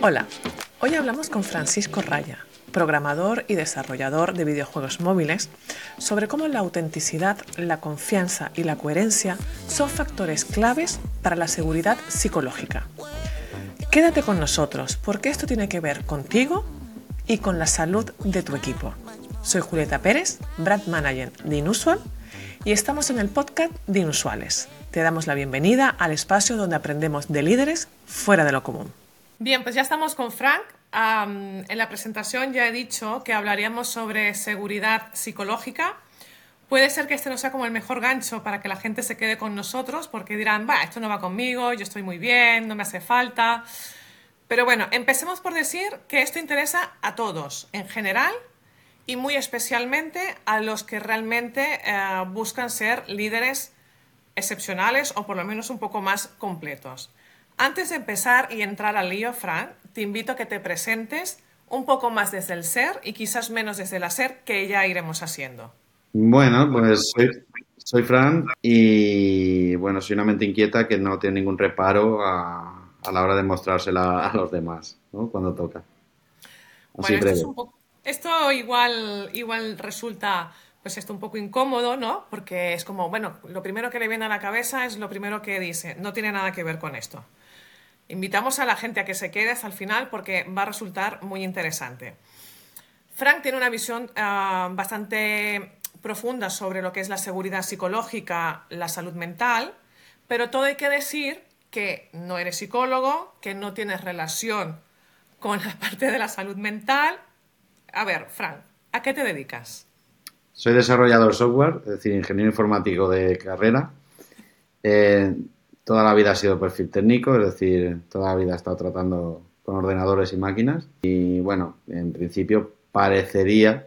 Hola, hoy hablamos con Francisco Raya, programador y desarrollador de videojuegos móviles, sobre cómo la autenticidad, la confianza y la coherencia son factores claves para la seguridad psicológica. Quédate con nosotros porque esto tiene que ver contigo y con la salud de tu equipo. Soy Julieta Pérez, Brand Manager de Inusual y estamos en el podcast de Inusuales. Te damos la bienvenida al espacio donde aprendemos de líderes fuera de lo común. Bien, pues ya estamos con Frank. en la presentación ya he dicho que hablaríamos sobre seguridad psicológica. Puede ser que este no sea como el mejor gancho para que la gente se quede con nosotros, porque dirán, va, esto no va conmigo, yo estoy muy bien, no me hace falta. Pero bueno, empecemos por decir que esto interesa a todos, en general, y muy especialmente a los que realmente eh, buscan ser líderes excepcionales o por lo menos un poco más completos. Antes de empezar y entrar al lío, Fran, te invito a que te presentes un poco más desde el ser y quizás menos desde el hacer, que ya iremos haciendo. Bueno, pues soy, Fran y bueno, soy una mente inquieta que no tiene ningún reparo a, la hora de mostrársela a los demás, ¿no? Cuando toca. bueno, esto, igual, igual resulta pues esto un poco incómodo, ¿no? Porque es como, bueno, lo primero que le viene a la cabeza es lo primero que dice, no tiene nada que ver con esto. Invitamos a la gente a que se quede hasta el final porque va a resultar muy interesante. Frank tiene una visión ah, bastante profunda sobre lo que es la seguridad psicológica, la salud mental, pero todo hay que decir que no eres psicólogo, que no tienes relación con la parte de la salud mental. A ver, Frank, ¿a qué te dedicas? Soy desarrollador software, es decir, ingeniero informático de carrera. Eh, Toda la vida ha sido perfil técnico, es decir, toda la vida he estado tratando con ordenadores y máquinas. Y bueno, en principio parecería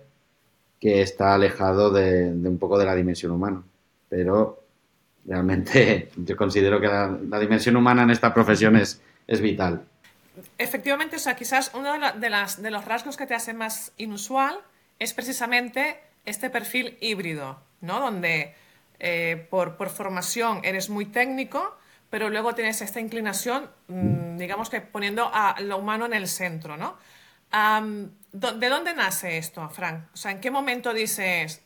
que está alejado de, un poco de la dimensión humana. Pero realmente yo considero que la, dimensión humana en esta profesión es, vital. Efectivamente, o sea, quizás uno de, los rasgos que te hace más inusual es precisamente este perfil híbrido, ¿no? Donde eh, por, formación eres muy técnico, pero luego tienes esta inclinación, mm, digamos que poniendo a lo humano en el centro, ¿no? ¿De dónde nace esto, Frank? O sea, ¿en qué momento dices,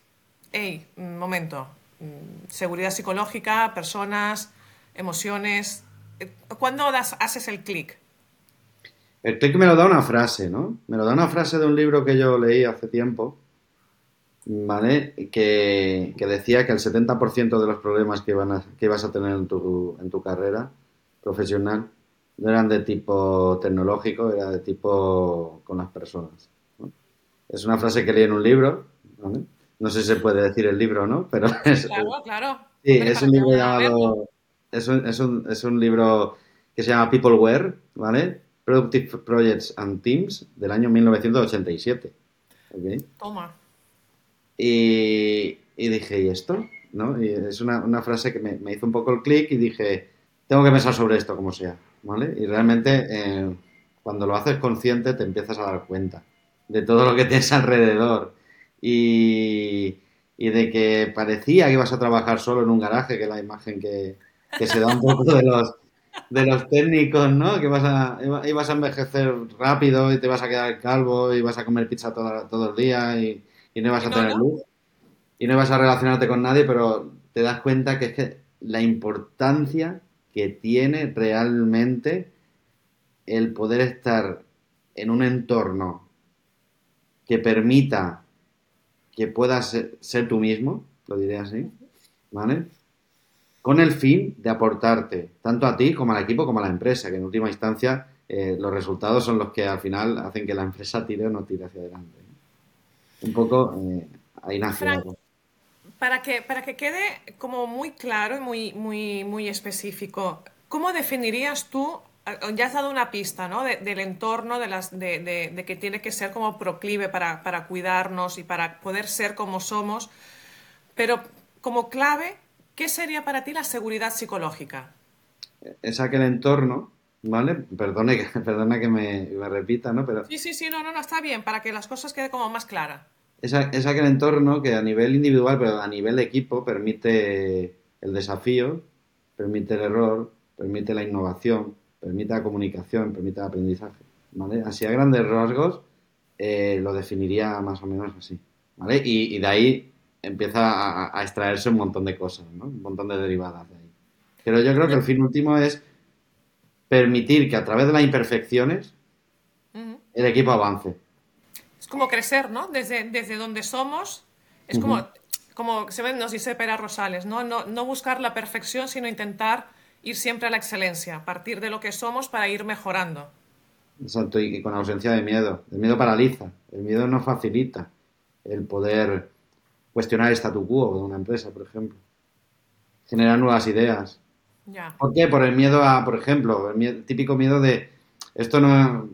hey, momento, mm, seguridad psicológica, personas, emociones? Eh, ¿Cuándo haces el clic? El clic me lo da una frase, ¿no? Me lo da una frase de un libro que yo leí hace tiempo, ¿vale? Que, decía que el 70% de los problemas que, van a, que ibas a tener en tu, en tu carrera profesional no eran de tipo tecnológico, era de tipo con las personas. Es una frase que leí en un libro, No sé si se puede decir el libro o no, pero es... Claro, claro. Sí, es un libro llamado... Es un, es, un, es un libro que se llama Peopleware, ¿vale? Productive Projects and Teams del año 1987. Toma. Y, dije, ¿y esto? ¿No? Y es una, frase que me, hizo un poco el clic y dije, tengo que pensar sobre esto como sea, ¿vale? Y realmente eh, cuando lo haces consciente te empiezas a dar cuenta de todo lo que tienes alrededor y, de que parecía que ibas a trabajar solo en un garaje, que es la imagen que, se da un poco de los, de los técnicos, ¿no? Que vas a, ibas a envejecer rápido y te vas a quedar calvo y vas a comer pizza todo, todo el día y y no vas a tener luz. Y no vas a relacionarte con nadie, pero te das cuenta que es que la importancia que tiene realmente el poder estar en un entorno que permita que puedas ser, tú mismo, lo diré así, ¿vale? Con el fin de aportarte tanto a ti como al equipo como a la empresa, que en última instancia eh, los resultados son los que al final hacen que la empresa tire o no tire hacia adelante un poco eh, para que, para que quede como muy claro y muy, muy, muy específico, ¿cómo definirías tú, ya has dado una pista ¿no? del entorno, de, las, de, de, que tiene que ser como proclive para, para cuidarnos y para poder ser como somos, pero como clave, ¿qué sería para ti la seguridad psicológica? Es aquel entorno ¿Vale? Perdone, perdona que me, repita, ¿no? Pero sí, sí, sí, no, no, no, está bien, para que las cosas queden como más claras. Es, es aquel entorno que a nivel individual, pero a nivel equipo, permite el desafío, permite el error, permite la innovación, permite la comunicación, permite el aprendizaje. ¿vale? Así a grandes rasgos eh, lo definiría más o menos así, ¿vale? Y, de ahí empieza a, extraerse un montón de cosas, ¿no? Un montón de derivadas de ahí. Pero yo creo que el fin último es permitir que a través de las imperfecciones el equipo avance. Es como crecer, ¿no? Desde, desde donde somos, es como, como se ven, nos dice Pera Rosales, ¿no? ¿no? No buscar la perfección, sino intentar ir siempre a la excelencia, partir de lo que somos para ir mejorando. Exacto, y con ausencia de miedo. El miedo paraliza, el miedo no facilita el poder cuestionar el statu quo de una empresa, por ejemplo. Generar nuevas ideas. ¿Por qué? Por el miedo a, por ejemplo, el típico miedo de esto no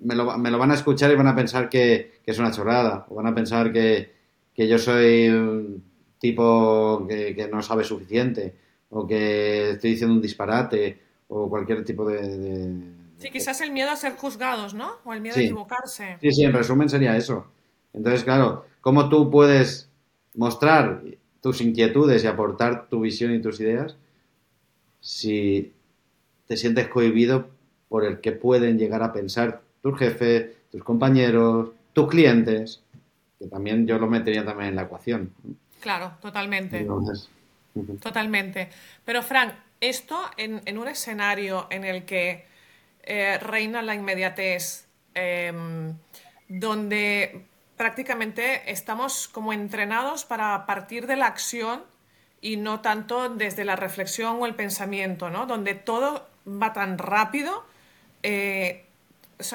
me lo, me lo, van a escuchar y van a pensar que, es una chorrada, o van a pensar que, yo soy un tipo que, no sabe suficiente, o que estoy diciendo un disparate, o cualquier tipo de Sí, quizás el miedo a ser juzgados, ¿no? O el miedo a equivocarse. Sí, sí, en resumen sería eso. Entonces, claro, ¿cómo tú puedes mostrar tus inquietudes y aportar tu visión y tus ideas si te sientes cohibido por el que pueden llegar a pensar tus jefes, tus compañeros, tus clientes? Que también yo lo metería también en la ecuación. Claro, totalmente. Totalmente. Pero, Frank, esto en un escenario en el que eh, reina la inmediatez, em, donde prácticamente estamos como entrenados para partir de la acción y no tanto desde la reflexión o el pensamiento, ¿no? Donde todo va tan rápido. Eh,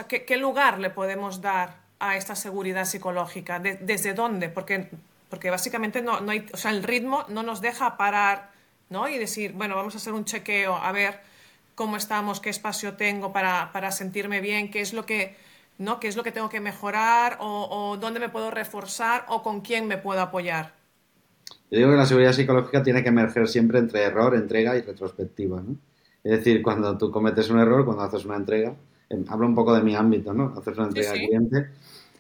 ¿qué, lugar le podemos dar a esta seguridad psicológica? ¿Desde dónde? Porque, porque básicamente no, no hay, o sea, el ritmo no nos deja parar, ¿no? Y decir, bueno, vamos a hacer un chequeo, a ver cómo estamos, qué espacio tengo para, para sentirme bien, qué es lo que, ¿no? qué es lo que tengo que mejorar o, dónde me puedo reforzar o con quién me puedo apoyar. Yo digo que la seguridad psicológica tiene que emerger siempre entre error, entrega y retrospectiva. ¿no? Es decir, cuando tú cometes un error, cuando haces una entrega, em, hablo un poco de mi ámbito, ¿no? Haces una entrega al cliente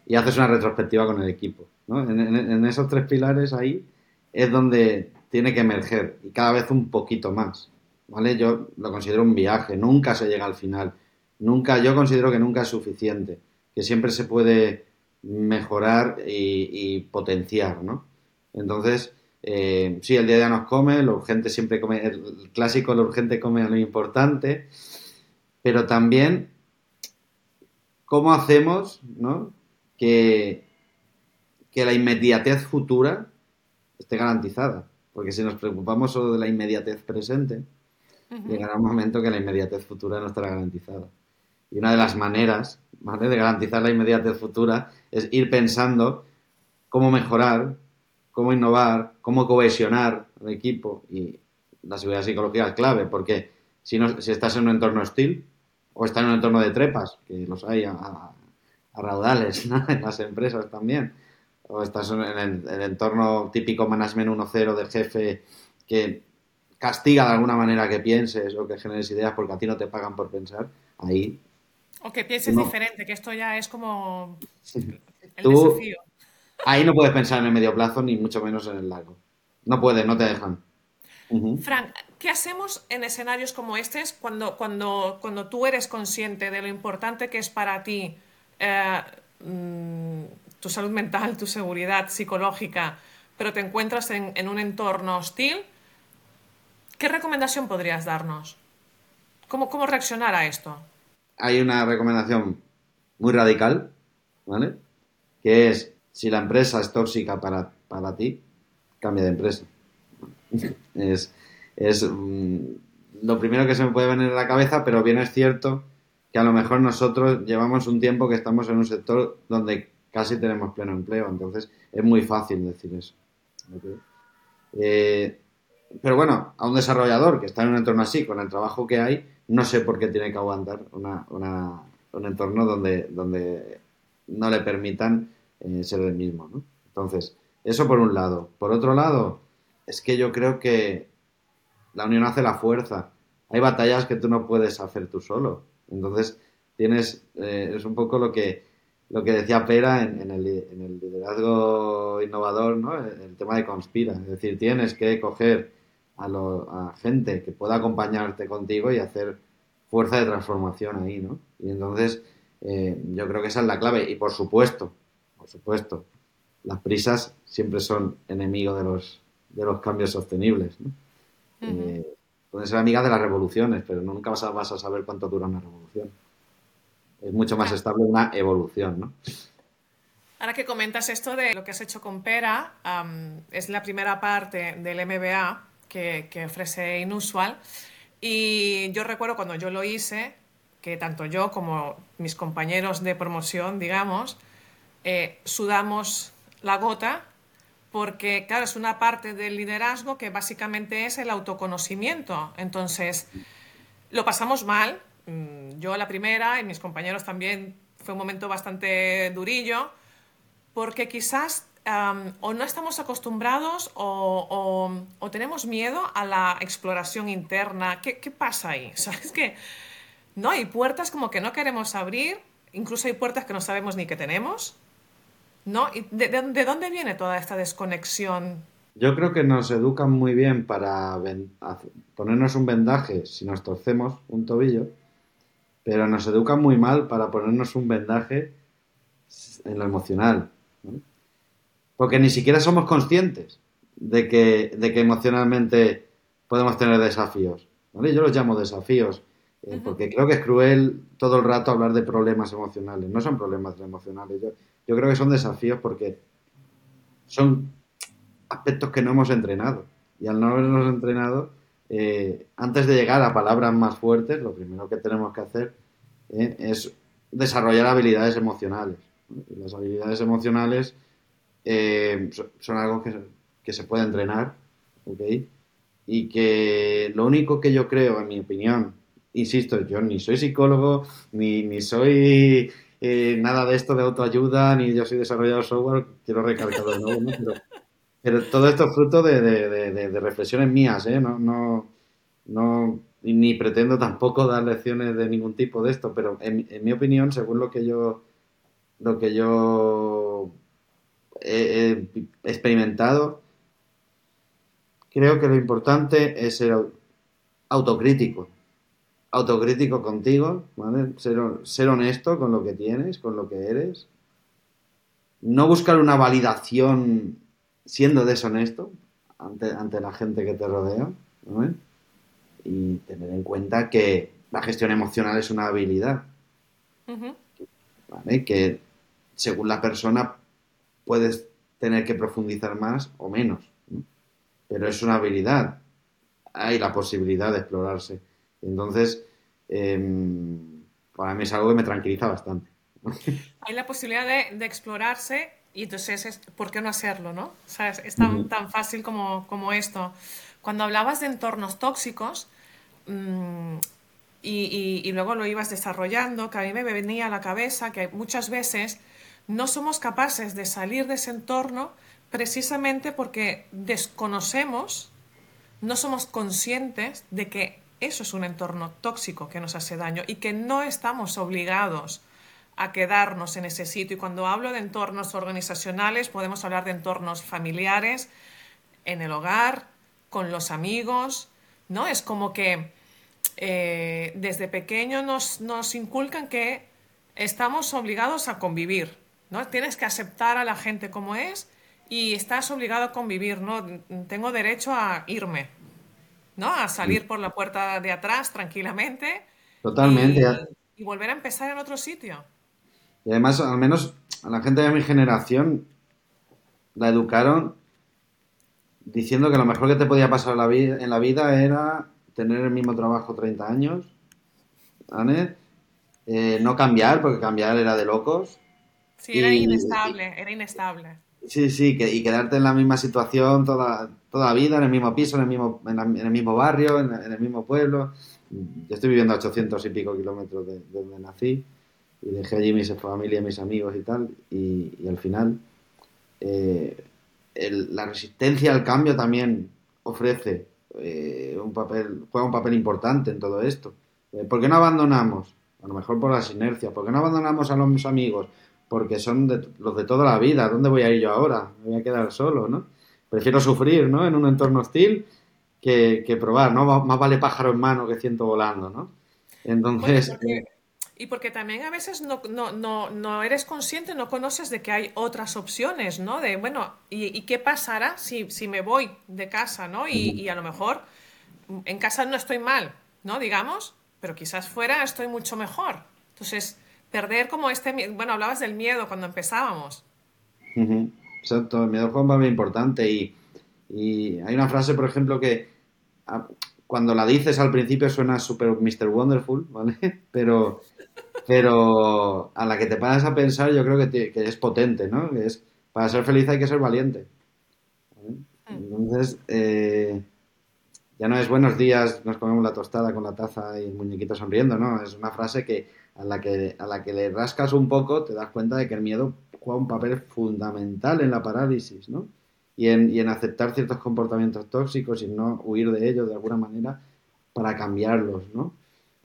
y haces una retrospectiva con el equipo. ¿no? En, en esos tres pilares ahí es donde tiene que emerger y cada vez un poquito más. ¿vale? Yo lo considero un viaje, nunca se llega al final. Nunca, yo considero que nunca es suficiente, que siempre se puede mejorar y, potenciar, ¿no? Entonces, eh, sí, el día a día nos come, lo urgente siempre come, el clásico, lo urgente come lo importante, pero también, ¿cómo hacemos, ¿no? Que, que la inmediatez futura esté garantizada. Porque si nos preocupamos solo de la inmediatez presente, llegará un momento que la inmediatez futura no estará garantizada. Y una de las maneras de garantizar la inmediatez futura es ir pensando cómo mejorar, cómo innovar, cómo cohesionar el equipo y la seguridad psicológica es clave, porque si, no, si estás en un entorno hostil o estás en un entorno de trepas, que los hay a, raudales en las empresas también, o estás en el, el entorno típico management 1.0 del jefe que castiga de alguna manera que pienses o que generes ideas porque a ti no te pagan por pensar, ahí... O que pienses diferente, que esto ya es como el desafío. Ahí no puedes pensar en el medio plazo ni mucho menos en el largo. No puedes, no te dejan. Frank, ¿qué hacemos en escenarios como este cuando, cuando, cuando tú eres consciente de lo importante que es para ti eh, mm, tu salud mental, tu seguridad psicológica, pero te encuentras en, en un entorno hostil? ¿Qué recomendación podrías darnos? ¿Cómo, ¿Cómo reaccionar a esto? Hay una recomendación muy radical, ¿vale? Que es, si la empresa es tóxica para, para ti, cambia de empresa. es, es mm, lo primero que se me puede venir a la cabeza, pero bien es cierto que a lo mejor nosotros llevamos un tiempo que estamos en un sector donde casi tenemos pleno empleo, entonces es muy fácil decir eso. Eh, pero bueno, a un desarrollador que está en un entorno así, con el trabajo que hay, no sé por qué tiene que aguantar un entorno donde, donde no le permitan eh, ser el mismo, ¿no? Entonces, eso por un lado. Por otro lado, es que yo creo que la unión hace la fuerza. Hay batallas que tú no puedes hacer tú solo. Entonces, tienes, eh, es un poco lo que, lo que decía Pera en, el, en el liderazgo innovador, ¿no? El, tema de conspira. Es decir, tienes que coger a, gente que pueda acompañarte contigo y hacer fuerza de transformación ahí, ¿no? Y entonces Eh, yo creo que esa es la clave. Y por supuesto, por supuesto, las prisas siempre son enemigos de los, de los cambios sostenibles. ¿no? Eh, pueden ser amigas de las revoluciones, pero nunca vas a, vas a saber cuánto dura una revolución. Es mucho más estable una evolución, ¿no? Ahora que comentas esto de lo que has hecho con Pera, es la primera parte del MBA que, que, ofrece Inusual. Y yo recuerdo cuando yo lo hice, que tanto yo como mis compañeros de promoción, digamos, eh, sudamos la gota porque, claro, es una parte del liderazgo que básicamente es el autoconocimiento. Entonces, lo pasamos mal. Mm, yo la primera y mis compañeros también fue un momento bastante durillo porque quizás o no estamos acostumbrados o, tenemos miedo a la exploración interna. ¿Qué, qué pasa ahí? ¿Sabes que No, hay puertas como que no queremos abrir, incluso hay puertas que no sabemos ni que tenemos. ¿No? ¿Y de, de, dónde viene toda esta desconexión? Yo creo que nos educan muy bien para ponernos un vendaje si nos torcemos un tobillo, pero nos educan muy mal para ponernos un vendaje en lo emocional. Porque ni siquiera somos conscientes de que, de que emocionalmente podemos tener desafíos. ¿vale? Yo los llamo desafíos, eh, porque creo que es cruel todo el rato hablar de problemas emocionales. No son problemas emocionales. Yo, yo creo que son desafíos porque son aspectos que no hemos entrenado. Y al no habernos entrenado, eh, antes de llegar a palabras más fuertes, lo primero que tenemos que hacer eh, es desarrollar habilidades emocionales. Las habilidades emocionales eh, son algo que, se puede entrenar, ¿ok? Y que lo único que yo creo, en mi opinión, insisto, yo ni soy psicólogo, ni, ni soy eh, nada de esto de autoayuda, ni yo soy desarrollador software, quiero recalcar de nuevo, ¿no? Pero, todo esto es fruto de, reflexiones mías, ¿eh? No, no, no, ni pretendo tampoco dar lecciones de ningún tipo de esto, pero en, mi opinión, según lo que yo lo que yo he, experimentado, creo que lo importante es ser autocrítico. Autocrítico contigo, ¿vale? Ser, ser, honesto con lo que tienes, con lo que eres. No buscar una validación siendo deshonesto ante, ante la gente que te rodea. Y tener en cuenta que la gestión emocional es una habilidad. ¿vale? Que según la persona puedes tener que profundizar más o menos. Pero es una habilidad. Hay la posibilidad de explorarse. Entonces, em, para mí es algo que me tranquiliza bastante. Hay la posibilidad de, explorarse y entonces, es, ¿por qué no hacerlo? ¿no? es tan, tan fácil como, como, esto. Cuando hablabas de entornos tóxicos mm, y, y, luego lo ibas desarrollando, que a mí me venía a la cabeza que muchas veces no somos capaces de salir de ese entorno precisamente porque desconocemos, no somos conscientes de que eso es un entorno tóxico que nos hace daño y que no estamos obligados a quedarnos en ese sitio. Y cuando hablo de entornos organizacionales, podemos hablar de entornos familiares, en el hogar, con los amigos, ¿no? Es como que eh, desde pequeño nos, nos inculcan que estamos obligados a convivir, ¿no? Tienes que aceptar a la gente como es y estás obligado a convivir, ¿no? Tengo derecho a irme, ¿no? A salir por la puerta de atrás tranquilamente. Totalmente. Y, volver a empezar en otro sitio. Y además, al menos a la gente de mi generación la educaron diciendo que lo mejor que te podía pasar en la vida era tener el mismo trabajo 30 años, ¿vale? Eh, no cambiar, porque cambiar era de locos, Sí, era inestable, era inestable. Sí, sí, que, y quedarte en la misma situación toda, toda la vida, en el mismo piso, en el mismo, en, el mismo barrio, en, el mismo pueblo. Yo estoy viviendo a 800 y pico kilómetros de, donde nací y dejé allí mi familia, mis amigos y tal, y, al final eh, la resistencia al cambio también ofrece eh, un papel, juega un papel importante en todo esto. Eh, ¿Por qué no abandonamos? A lo mejor por las inercias. ¿Por qué no abandonamos a los amigos? porque son los de toda la vida. ¿Dónde voy a ir yo ahora? Me voy a quedar solo, ¿no? Prefiero sufrir, ¿no? En un entorno hostil que, probar, ¿no? Más vale pájaro en mano que ciento volando, ¿no? Entonces... Eh, Y porque también a veces no, no, no, no, eres consciente, no conoces de que hay otras opciones, ¿no? De, bueno, ¿y, qué pasará si, si, me voy de casa, ¿no? Y, y, a lo mejor en casa no estoy mal, ¿no? Digamos, pero quizás fuera estoy mucho mejor. Entonces, perder como este... Bueno, hablabas del miedo cuando empezábamos. Exacto, el miedo es muy importante y, y hay una frase, por ejemplo, que cuando la dices al principio suena súper Mr. Wonderful, ¿vale? Pero, pero a la que te paras a pensar yo creo que, es potente, ¿no? es, para ser feliz hay que ser valiente. Mm. Entonces, eh, ya no es buenos días, nos comemos la tostada con la taza y el muñequito sonriendo, ¿no? Es una frase que a la que, a la que le rascas un poco te das cuenta de que el miedo juega un papel fundamental en la parálisis, ¿no? y en, aceptar ciertos comportamientos tóxicos y no huir de ellos de alguna manera para cambiarlos, ¿no?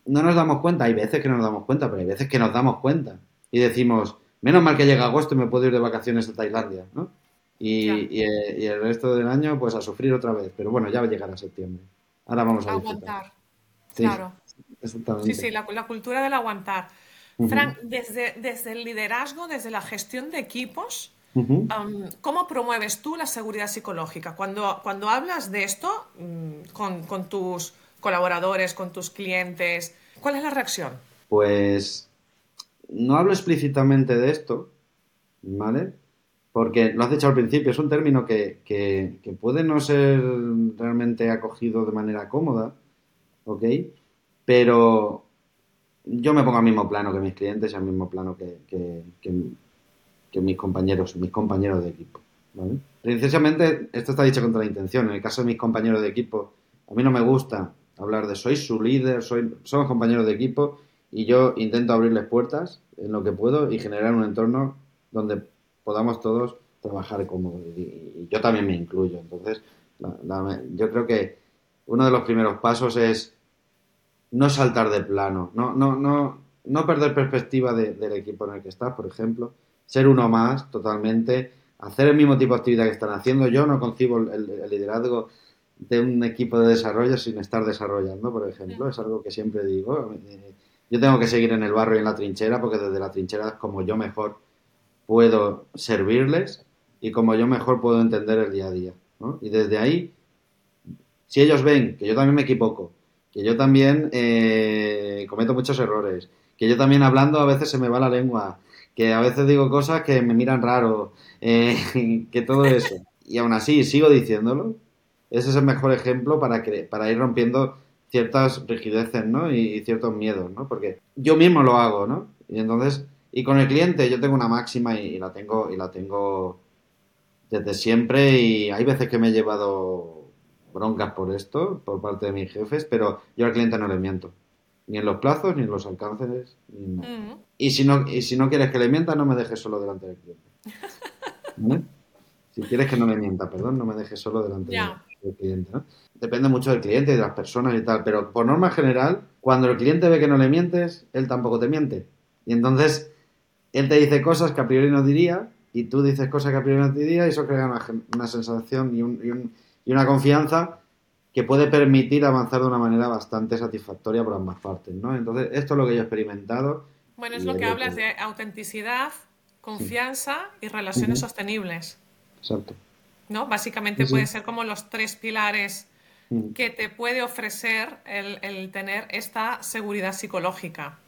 No nos damos cuenta, hay veces que no nos damos cuenta, pero hay veces que nos damos cuenta y decimos, menos mal que llega agosto y me puedo ir de vacaciones a Tailandia, ¿no? Y, el resto del año, pues a sufrir otra vez. Pero bueno, ya va a llegar a septiembre. Ahora vamos a aguantar. claro. Sí, sí, la, cultura del aguantar. Frank, desde, desde el liderazgo, desde la gestión de equipos, ¿Cómo promueves tú la seguridad psicológica? Cuando, cuando hablas de esto mm, con, tus colaboradores, con tus clientes, ¿cuál es la reacción? Pues no hablo explícitamente de esto, ¿vale? Porque lo has dicho al principio, es un término que, que, puede no ser realmente acogido de manera cómoda, ¿ok? Pero yo me pongo al mismo plano que mis clientes y al mismo plano que, que mis compañeros, mis compañeros de equipo. Precisamente, esto está dicho con toda la intención. En el caso de mis compañeros de equipo, a mí no me gusta hablar de soy su líder, soy, somos compañeros de equipo y yo intento abrirles puertas en lo que puedo y generar un entorno donde podamos todos trabajar cómodos. Y, yo también me incluyo. Entonces, yo creo que uno de los primeros pasos es no saltar de plano, no, no, no, no perder perspectiva del equipo en el que estás, por ejemplo ser uno más totalmente, hacer el mismo tipo de actividad que están haciendo. Yo no concibo el, liderazgo de un equipo de desarrollo sin estar desarrollando, por ejemplo. Es algo que siempre digo. Eh, yo tengo que seguir en el barro y en la trinchera porque desde la trinchera es como yo mejor puedo servirles y como yo mejor puedo entender el día a día. Y desde ahí, si ellos ven que yo también me equivoco, que yo también eh, cometo muchos errores, que yo también hablando a veces se me va la lengua, que a veces digo cosas que me miran raro, eh, que todo eso. Y aún así sigo diciéndolo. Ese es el mejor ejemplo para, para ir rompiendo ciertas rigideces, ¿no? Y, ciertos miedos, ¿no? Porque yo mismo lo hago, ¿no? Y entonces, y con el cliente yo tengo una máxima y, la tengo y la tengo desde siempre y hay veces que me he llevado broncas por esto por parte de mis jefes, pero yo al cliente no le miento ni en los plazos, ni en los alcances. y, si no, y si no quieres que le mienta, no me dejes solo delante del cliente. Si quieres que no le mienta, perdón, no me dejes solo delante del cliente. Depende mucho del cliente y de las personas y tal, pero por norma general, cuando el cliente ve que no le mientes, él tampoco te miente. Y entonces, él te dice cosas que a priori no diría y tú dices cosas que a priori no te diría y eso crea una, sensación y, un, y una confianza que puede permitir avanzar de una manera bastante satisfactoria por ambas partes, ¿no? Entonces, esto es lo que yo he experimentado. Bueno, es lo que hablas de autenticidad, confianza y relaciones sostenibles. Exacto. ¿No? Básicamente puede ser como los tres pilares que te puede ofrecer el, tener esta seguridad psicológica.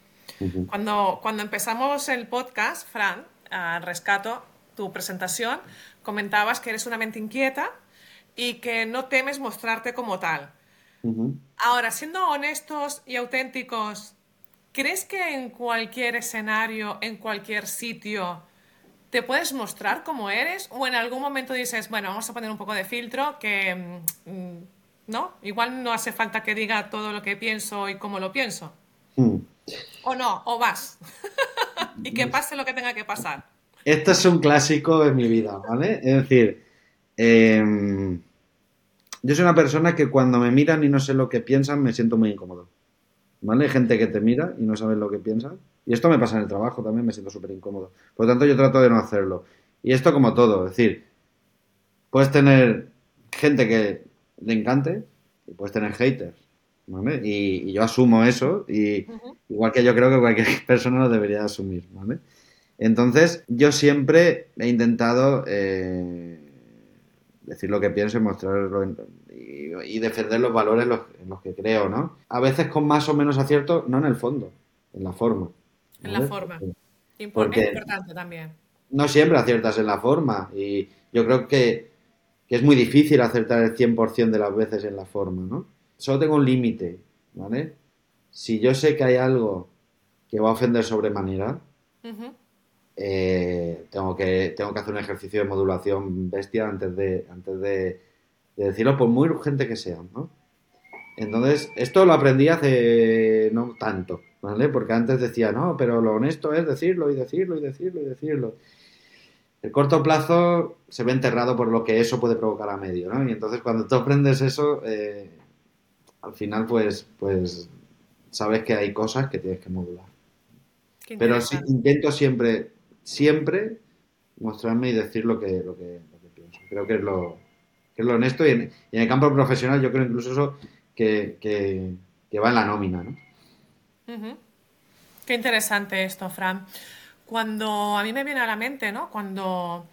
cuando, cuando empezamos el podcast, Fran, a rescato tu presentación, comentabas que eres una mente inquieta, y que no temes mostrarte como tal. Ahora, siendo honestos y auténticos, ¿crees que en cualquier escenario, en cualquier sitio, te puedes mostrar como eres? ¿O en algún momento dices, bueno, vamos a poner un poco de filtro, que mm, no, igual no hace falta que diga todo lo que pienso y cómo lo pienso? Hmm. O no, o vas. y que pase lo que tenga que pasar. Esto es un clásico en mi vida, ¿vale? Es decir, Em, yo soy una persona que cuando me miran y no sé lo que piensan, me siento muy incómodo. ¿Vale? Hay gente que te mira y no sabes lo que piensan. Y esto me pasa en el trabajo también, me siento súper incómodo. Por lo tanto, yo trato de no hacerlo. Y esto como todo, es decir, puedes tener gente que le encante y puedes tener haters. ¿vale? Y, yo asumo eso y, Igual que yo creo que cualquier persona lo debería asumir, ¿vale? Entonces, yo siempre he intentado eh, decir lo que pienso y mostrarlo y, defender los valores en los, que creo, ¿no? A veces con más o menos acierto, no en el fondo, en la forma. En la forma. importante también. No siempre aciertas en la forma y yo creo que, que es muy difícil acertar el 100% de las veces en la forma, ¿no? Solo tengo un límite, ¿vale? Si yo sé que hay algo que va a ofender sobremanera, eh, tengo, que, tengo que hacer un ejercicio de modulación bestia antes de, antes de, decirlo, por muy urgente que sea, ¿no? Entonces, esto lo aprendí hace no tanto, ¿vale? Porque antes decía, no, pero lo honesto es decirlo y decirlo y decirlo y decirlo. El corto plazo se ve enterrado por lo que eso puede provocar a medio, ¿no? Y entonces cuando tú aprendes eso, eh, al final pues, pues sabes que hay cosas que tienes que modular. Pero sí, intento siempre, siempre mostrarme y decir lo que, lo que, pienso. Creo que es lo, que es lo honesto y en, el campo profesional yo creo incluso eso que, que, va en la nómina, ¿no? Qué interesante esto, Fran. Cuando a mí me viene a la mente, ¿no? Cuando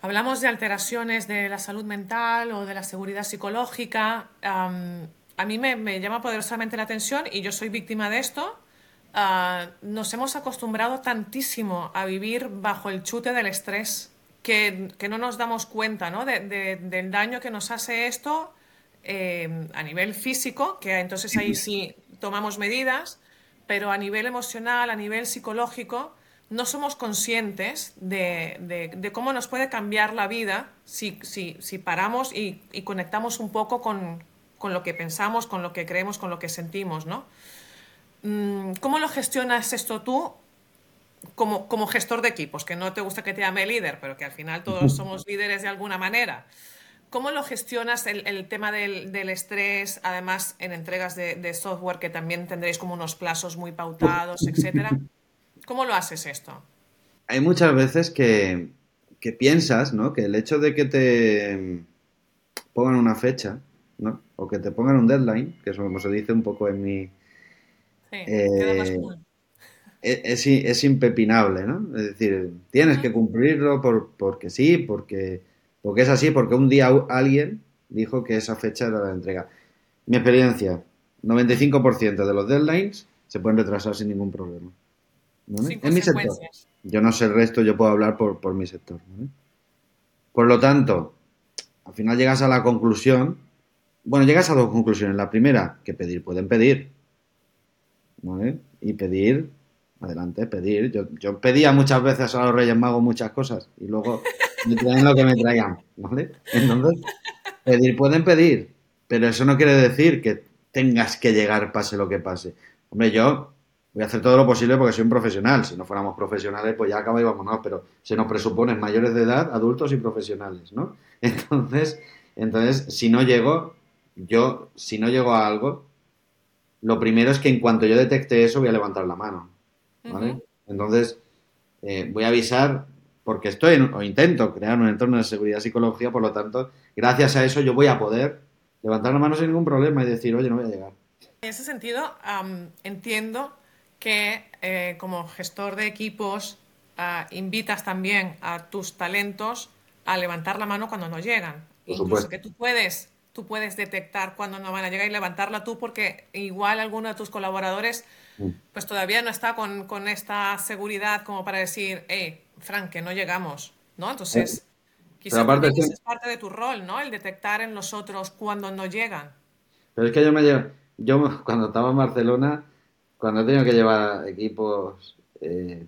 hablamos de alteraciones de la salud mental o de la seguridad psicológica, a mí me, llama poderosamente la atención y yo soy víctima de esto. Ah, nos hemos acostumbrado tantísimo a vivir bajo el chute del estrés que, no nos damos cuenta ¿no? del daño que nos hace esto eh, a nivel físico, que entonces ahí sí tomamos medidas, pero a nivel emocional, a nivel psicológico, no somos conscientes de, cómo nos puede cambiar la vida si, si, paramos y, conectamos un poco con, lo que pensamos, con lo que creemos, con lo que sentimos, ¿no? Mm, ¿Cómo lo gestionas esto tú como, como gestor de equipos? Que no te gusta que te llame líder, pero que al final todos somos líderes de alguna manera. ¿Cómo lo gestionas el, tema del, estrés, además en entregas de, software que también tendréis como unos plazos muy pautados, etcétera? ¿Cómo lo haces esto? Hay muchas veces que, piensas, ¿no? Que el hecho de que te pongan una fecha, ¿no? O que te pongan un deadline, que es como se dice un poco en mi... Sí, eh, e, es, es, impepinable, ¿no? Es decir, tienes que cumplirlo por, porque sí, porque porque es así, porque un día alguien dijo que esa fecha era la entrega. Mi experiencia, 95% de los deadlines se pueden retrasar sin ningún problema. En mi sector. Yo no sé el resto, yo puedo hablar por, mi sector. Por lo tanto, al final llegas a la conclusión, bueno, llegas a dos conclusiones. La primera, que pedir, pueden pedir. ¿Vale? Y pedir, adelante, pedir. Yo, yo pedía muchas veces a los Reyes Magos muchas cosas y luego me traen lo que me traigan, ¿vale? Entonces, pedir pueden pedir, pero eso no quiere decir que tengas que llegar pase lo que pase. Hombre, yo voy a hacer todo lo posible porque soy un profesional. Si no fuéramos profesionales, pues ya acaba y vámonos, pero se nos presuponen mayores de edad, adultos y profesionales, ¿no? Entonces, entonces, si no llego, yo, si no llego a algo, lo primero es que en cuanto yo detecte eso, voy a levantar la mano, ¿vale? Entonces, eh, voy a avisar porque estoy o intento crear un entorno de seguridad psicológica, por lo tanto, gracias a eso yo voy a poder levantar la mano sin ningún problema y decir, oye, no voy a llegar. En ese sentido, entiendo que eh, como gestor de equipos ah, invitas también a tus talentos a levantar la mano cuando no llegan. Incluso que tú puedes, tú puedes detectar cuando no van a llegar y levantarla tú porque igual alguno de tus colaboradores mm. pues todavía no está con, con esta seguridad como para decir, hey, Frank, que no llegamos, ¿no? Entonces, quizás es parte de tu rol, ¿no? El detectar en los otros cuando no llegan. Pero es que yo me llevo, yo cuando estaba en Barcelona, cuando he tenido que llevar equipos, eh,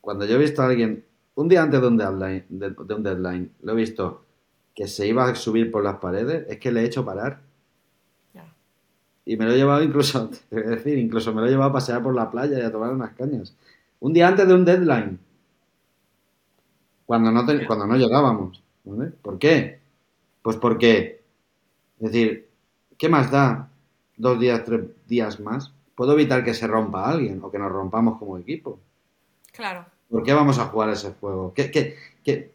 cuando yo he visto a alguien, un día antes de un deadline, de, un deadline, lo he visto que se iba a subir por las paredes, es que le he hecho parar. Y me lo he llevado incluso, te voy a decir, incluso me lo he llevado a pasear por la playa y a tomar unas cañas. Un día antes de un deadline cuando no, cuando no llegábamos. ¿vale? ¿Por qué? Pues porque, es decir, ¿qué más da dos días, tres días más? Puedo evitar que se rompa alguien o que nos rompamos como equipo. Claro. ¿Por qué vamos a jugar ese juego? ¿Qué, qué, qué,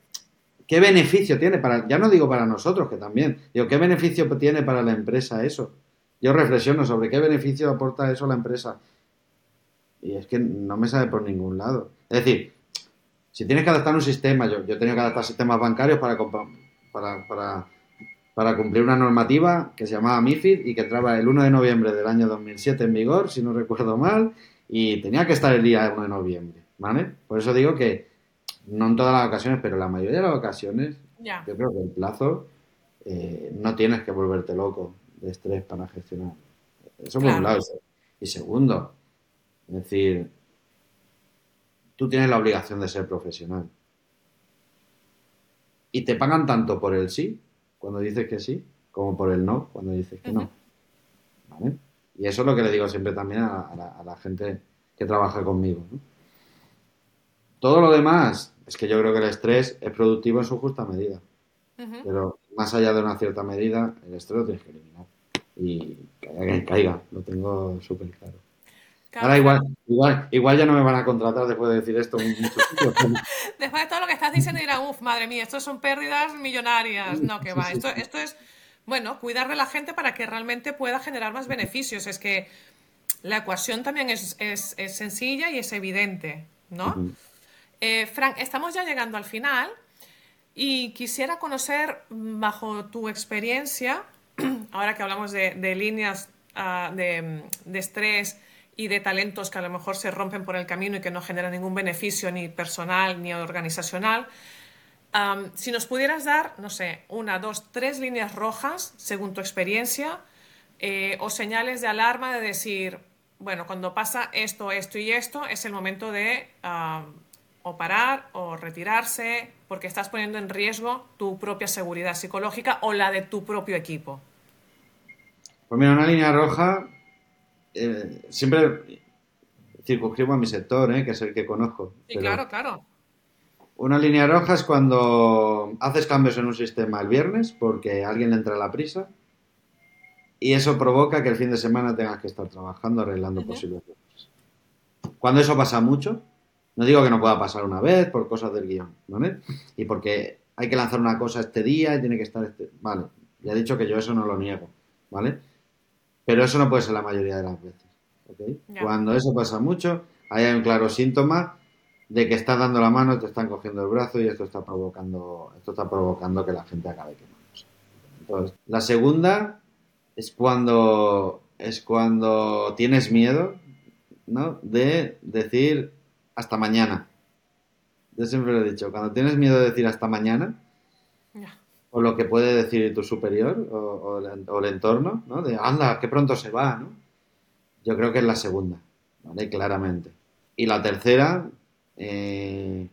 qué beneficio tiene para, ya no digo para nosotros, que también, digo, ¿qué beneficio tiene para la empresa eso? Yo reflexiono sobre qué beneficio aporta eso a la empresa. y es que no me sale por ningún lado. Es decir, si tienes que adaptar un sistema, yo, yo he tenido que adaptar sistemas bancarios para, para, para, para cumplir una normativa que se llamaba MIFID y que entraba el 1 de noviembre del año 2007 en vigor, si no recuerdo mal, y tenía que estar el día 1 de noviembre, ¿vale? Por eso digo que no en todas las ocasiones, pero la mayoría de las ocasiones, yo creo que el plazo eh, no tienes que volverte loco de estrés para gestionar. Eso por un lado. Y segundo, es decir, tú tienes la obligación de ser profesional. Y te pagan tanto por el sí, cuando dices que sí, como por el no, cuando dices que no. ¿Vale? Y eso es lo que le digo siempre también a, la, gente que trabaja conmigo. Todo lo demás, es que yo creo que el estrés es productivo en su justa medida. Pero más allá de una cierta medida, el estrés lo tienes que eliminar. Y caiga, caiga, lo tengo súper claro. Ahora igual, igual, igual ya no me van a contratar después de decir esto. después de todo lo que estás diciendo dirán, uff, madre mía, esto son pérdidas millonarias. No, que va. Esto, esto es, bueno, cuidar de la gente para que realmente pueda generar más beneficios. Es que la ecuación también es, sencilla y es evidente, ¿no? Eh, Frank, estamos ya llegando al final y quisiera conocer, bajo tu experiencia, ahora que hablamos de, líneas ah, de, de estrés, y de talentos que a lo mejor se rompen por el camino y que no generan ningún beneficio ni personal ni organizacional. si nos pudieras dar, no sé, una, dos, tres líneas rojas, según tu experiencia, eh, o señales de alarma de decir, bueno, cuando pasa esto, esto y esto, es el momento de o parar o retirarse, porque estás poniendo en riesgo tu propia seguridad psicológica o la de tu propio equipo. Pues mira, una línea roja eh, siempre circunscribo a mi sector, eh, que es el que conozco. Sí, claro, claro. Una línea roja es cuando haces cambios en un sistema el viernes porque a alguien le entra la prisa y eso provoca que el fin de semana tengas que estar trabajando arreglando posibles errores. Cuando eso pasa mucho, no digo que no pueda pasar una vez por cosas del guion, ¿vale? Y porque hay que lanzar una cosa este día y tiene que estar este... Vale, ya he dicho que yo eso no lo niego, ¿vale? Pero eso no puede ser la mayoría de las veces. Cuando eso pasa mucho, hay un claro síntoma de que estás dando la mano, te están cogiendo el brazo y esto está provocando, esto está provocando que la gente acabe quemándose. Entonces, la segunda es cuando es cuando tienes miedo, ¿no? De decir hasta mañana. Yo siempre lo he dicho, cuando tienes miedo de decir hasta mañana, o lo que puede decir tu superior o, el, entorno, ¿no? De, anda, qué pronto se va, ¿no? Yo creo que es la segunda, ¿vale? Claramente. Y la tercera, eh,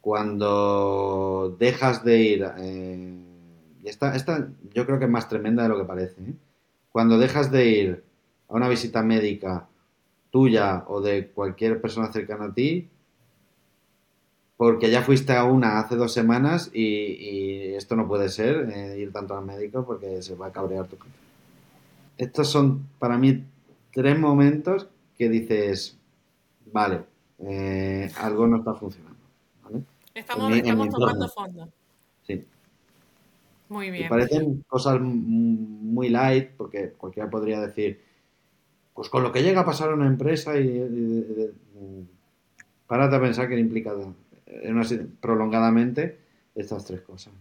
cuando dejas de ir, eh, esta, esta yo creo que es más tremenda de lo que parece, ¿eh? Cuando dejas de ir a una visita médica tuya o de cualquier persona cercana a ti porque ya fuiste a una hace dos semanas y, esto no puede ser, eh, ir tanto al médico porque se va a cabrear tu jefe. Estos son para mí tres momentos que dices, vale, eh, algo no está funcionando. Estamos, tomando fondo. Sí. Muy bien. parecen cosas muy light, porque cualquiera podría decir, pues con lo que llega a pasar a una empresa y, párate a pensar que implica prolongadamente estas tres cosas.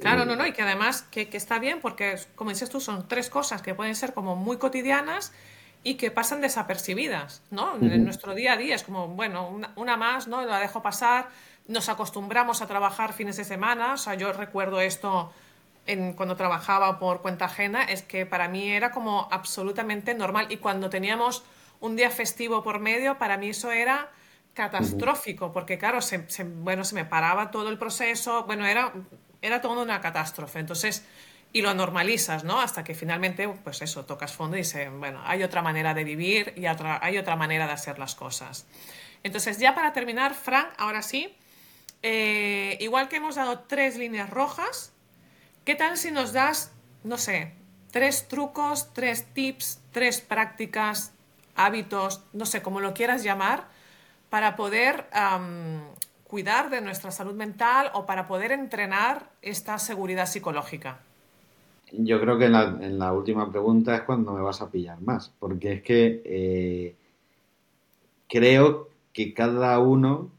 Claro, no, no, y que además que, está bien porque, como dices tú, son tres cosas que pueden ser como muy cotidianas y que pasan desapercibidas, ¿no? En nuestro día a día es como, bueno, una, más, ¿no? La dejo pasar, nos acostumbramos a trabajar fines de semana, o sea, yo recuerdo esto en, cuando trabajaba por cuenta ajena, es que para mí era como absolutamente normal y cuando teníamos un día festivo por medio, para mí eso era catastrófico, porque claro, se, bueno, se me paraba todo el proceso, bueno, era, era todo una catástrofe. Entonces, y lo normalizas, ¿no? Hasta que finalmente, pues eso, tocas fondo y dices, bueno, hay otra manera de vivir y otra, hay otra manera de hacer las cosas. Entonces, ya para terminar, Frank, ahora sí, eh, igual que hemos dado tres líneas rojas, ¿qué tal si nos das, no sé, tres trucos, tres tips, tres prácticas, hábitos, no sé, como lo quieras llamar, para poder cuidar de nuestra salud mental o para poder entrenar esta seguridad psicológica? Yo creo que en la, última pregunta es cuando me vas a pillar más, porque es que eh, creo que cada uno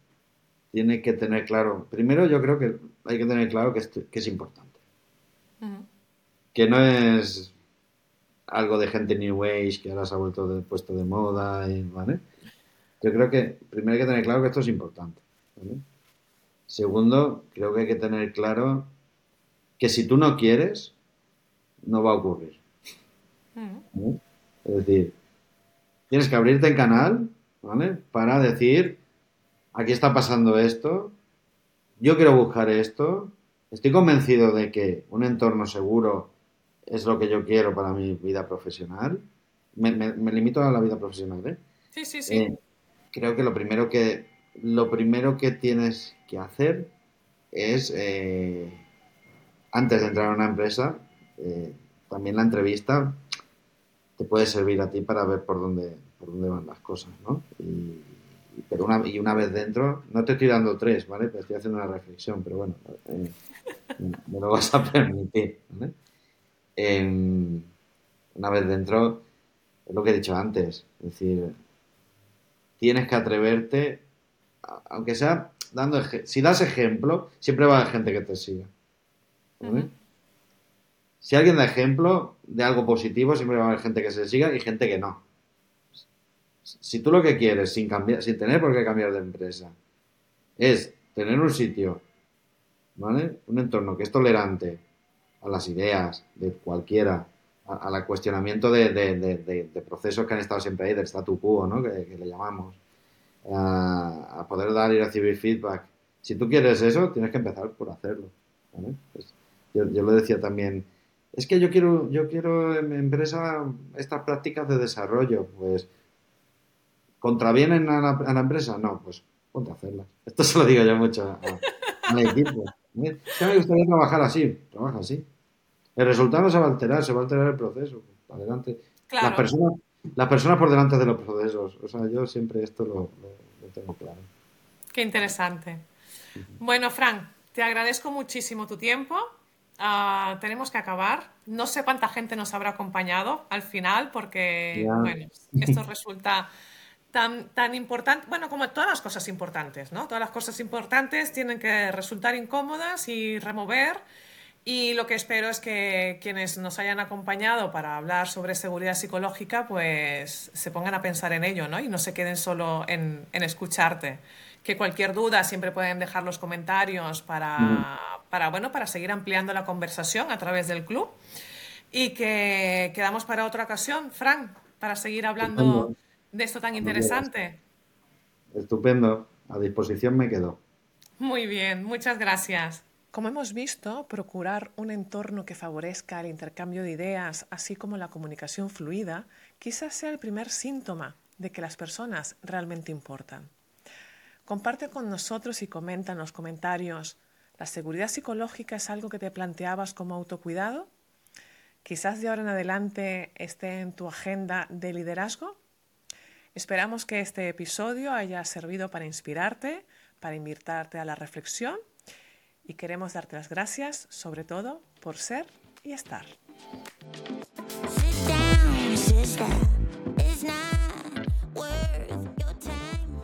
tiene que tener claro, primero yo creo que hay que tener claro que, es importante. Que no es algo de gente New Age que ahora se ha vuelto de, puesto de moda, ¿vale? Yo creo que primero hay que tener claro que esto es importante. Segundo, creo que hay que tener claro que si tú no quieres, no va a ocurrir. Es decir, tienes que abrirte el canal, ¿vale? Para decir, aquí está pasando esto, yo quiero buscar esto, estoy convencido de que un entorno seguro es lo que yo quiero para mi vida profesional. Me, limito a la vida profesional, ¿eh? Sí, sí, sí. Eh, creo que lo primero que lo primero que tienes que hacer es eh, antes de entrar a una empresa, eh, también la entrevista te puede servir a ti para ver por dónde, por dónde van las cosas, ¿no? Y, pero una, y una vez dentro, no te estoy dando tres, ¿vale? Te estoy haciendo una reflexión, pero bueno, eh, me lo vas a permitir, ¿vale? Una vez dentro, es lo que he dicho antes, es decir, tienes que atreverte, aunque sea dando si das ejemplo, siempre va a haber gente que te siga. Si alguien da ejemplo de algo positivo, siempre va a haber gente que se siga y gente que no. Si tú lo que quieres, sin, cambiar, sin tener por qué cambiar de empresa, es tener un sitio, ¿vale? Un entorno que es tolerante a las ideas de cualquiera, al cuestionamiento de, procesos que han estado siempre ahí, del statu quo, ¿no? que, le llamamos, a, poder dar y recibir feedback. Si tú quieres eso, tienes que empezar por hacerlo. Pues yo, lo decía también, es que yo quiero, yo quiero en mi empresa estas prácticas de desarrollo, pues ¿contravienen a la, a empresa? No, pues ponte a hacerlas. Esto se lo digo yo mucho al equipo. Si me gustaría trabajar así, trabaja así. El resultado se va a alterar, se va a alterar el proceso. Adelante. Las, personas, las personas por delante de los procesos. O sea, yo siempre esto lo, tengo claro. Qué interesante. Bueno, Frank, te agradezco muchísimo tu tiempo. Ah, tenemos que acabar. No sé cuánta gente nos habrá acompañado al final, porque bueno, esto resulta tan, tan importante, bueno, como todas las cosas importantes, ¿no? Todas las cosas importantes tienen que resultar incómodas y remover. Y lo que espero es que quienes nos hayan acompañado para hablar sobre seguridad psicológica, pues se pongan a pensar en ello, ¿no? Y no se queden solo en, en escucharte. Que cualquier duda siempre pueden dejar los comentarios para, para, bueno, para seguir ampliando la conversación a través del club. Y que quedamos para otra ocasión, Frank, para seguir hablando de esto tan interesante. Estupendo, a disposición me quedo. Muy bien, muchas gracias. Como hemos visto, procurar un entorno que favorezca el intercambio de ideas, así como la comunicación fluida, quizás sea el primer síntoma de que las personas realmente importan. Comparte con nosotros y comenta en los comentarios, ¿la seguridad psicológica es algo que te planteabas como autocuidado? Quizás de ahora en adelante esté en tu agenda de liderazgo. Esperamos que este episodio haya servido para inspirarte, para invitarte a la reflexión y queremos darte las gracias sobre todo por ser y estar.